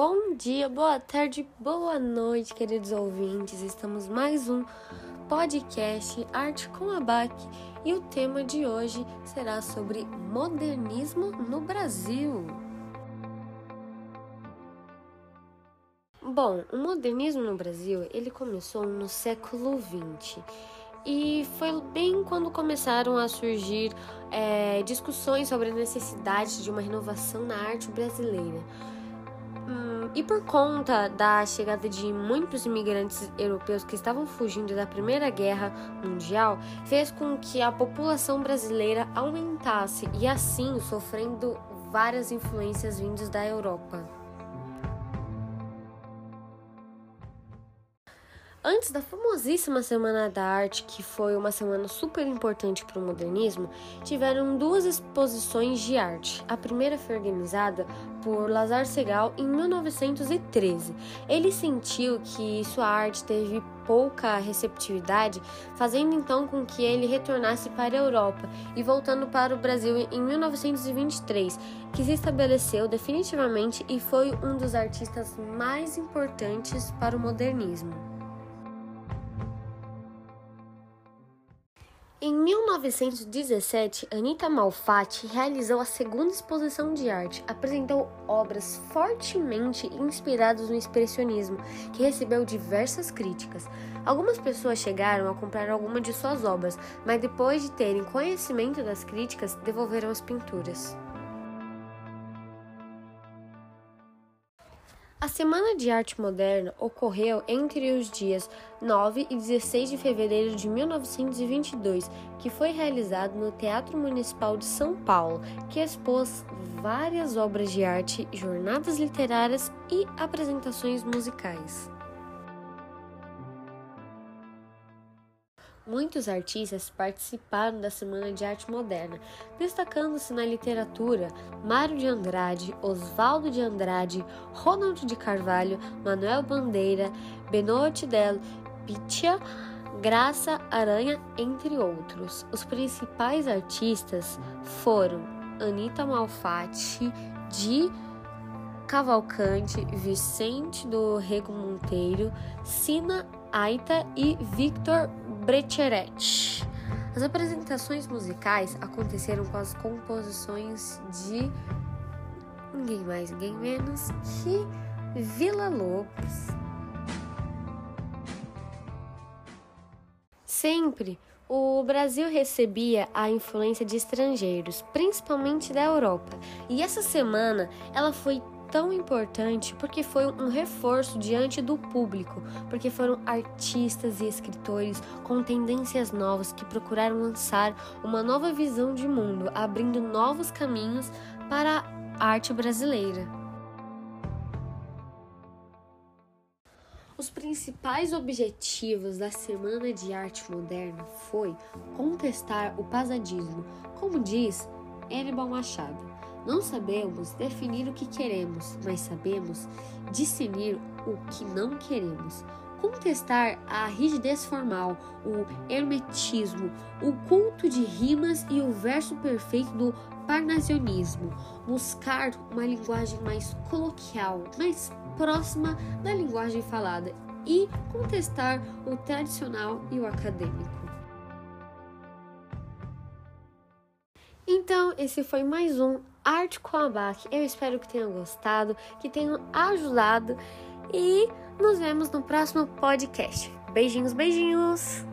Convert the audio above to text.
Bom dia, boa tarde, boa noite, queridos ouvintes. Estamos mais um podcast Arte com a BAC e o tema de hoje será sobre modernismo no Brasil. Bom, o modernismo no Brasil ele começou no século XX e foi bem quando começaram a surgir é, discussões sobre a necessidade de uma renovação na arte brasileira. Hum, e por conta da chegada de muitos imigrantes europeus que estavam fugindo da Primeira Guerra Mundial, fez com que a população brasileira aumentasse e assim sofrendo várias influências vindas da Europa. Antes da famosíssima Semana da Arte, que foi uma semana super importante para o modernismo, tiveram duas exposições de arte. A primeira foi organizada por Lazar Segal em 1913. Ele sentiu que sua arte teve pouca receptividade, fazendo então com que ele retornasse para a Europa e voltando para o Brasil em 1923, que se estabeleceu definitivamente e foi um dos artistas mais importantes para o modernismo. Em 1917, Anita Malfatti realizou a segunda exposição de arte. Apresentou obras fortemente inspiradas no expressionismo, que recebeu diversas críticas. Algumas pessoas chegaram a comprar alguma de suas obras, mas depois de terem conhecimento das críticas, devolveram as pinturas. A Semana de Arte Moderna ocorreu entre os dias 9 e 16 de fevereiro de 1922, que foi realizado no Teatro Municipal de São Paulo, que expôs várias obras de arte, jornadas literárias e apresentações musicais. Muitos artistas participaram da Semana de Arte Moderna, destacando-se na literatura Mário de Andrade, Oswaldo de Andrade, Ronald de Carvalho, Manuel Bandeira, Benoit del Pitia, Graça Aranha, entre outros. Os principais artistas foram Anita Malfatti, de Cavalcante, Vicente do Rego Monteiro, Sina Aita e Victor Brecheret. As apresentações musicais aconteceram com as composições de ninguém mais, ninguém menos que Vila Lobos. Sempre o Brasil recebia a influência de estrangeiros, principalmente da Europa. E essa semana ela foi tão importante porque foi um reforço diante do público, porque foram artistas e escritores com tendências novas que procuraram lançar uma nova visão de mundo, abrindo novos caminhos para a arte brasileira. Os principais objetivos da Semana de Arte Moderna foi contestar o pasadismo, como diz Hannibal Machado. Não sabemos definir o que queremos, mas sabemos discernir o que não queremos. Contestar a rigidez formal, o hermetismo, o culto de rimas e o verso perfeito do parnasionismo. Buscar uma linguagem mais coloquial, mais próxima da linguagem falada e contestar o tradicional e o acadêmico. Esse foi mais um Arte com a Bach. Eu espero que tenham gostado, que tenham ajudado e nos vemos no próximo podcast. Beijinhos, beijinhos!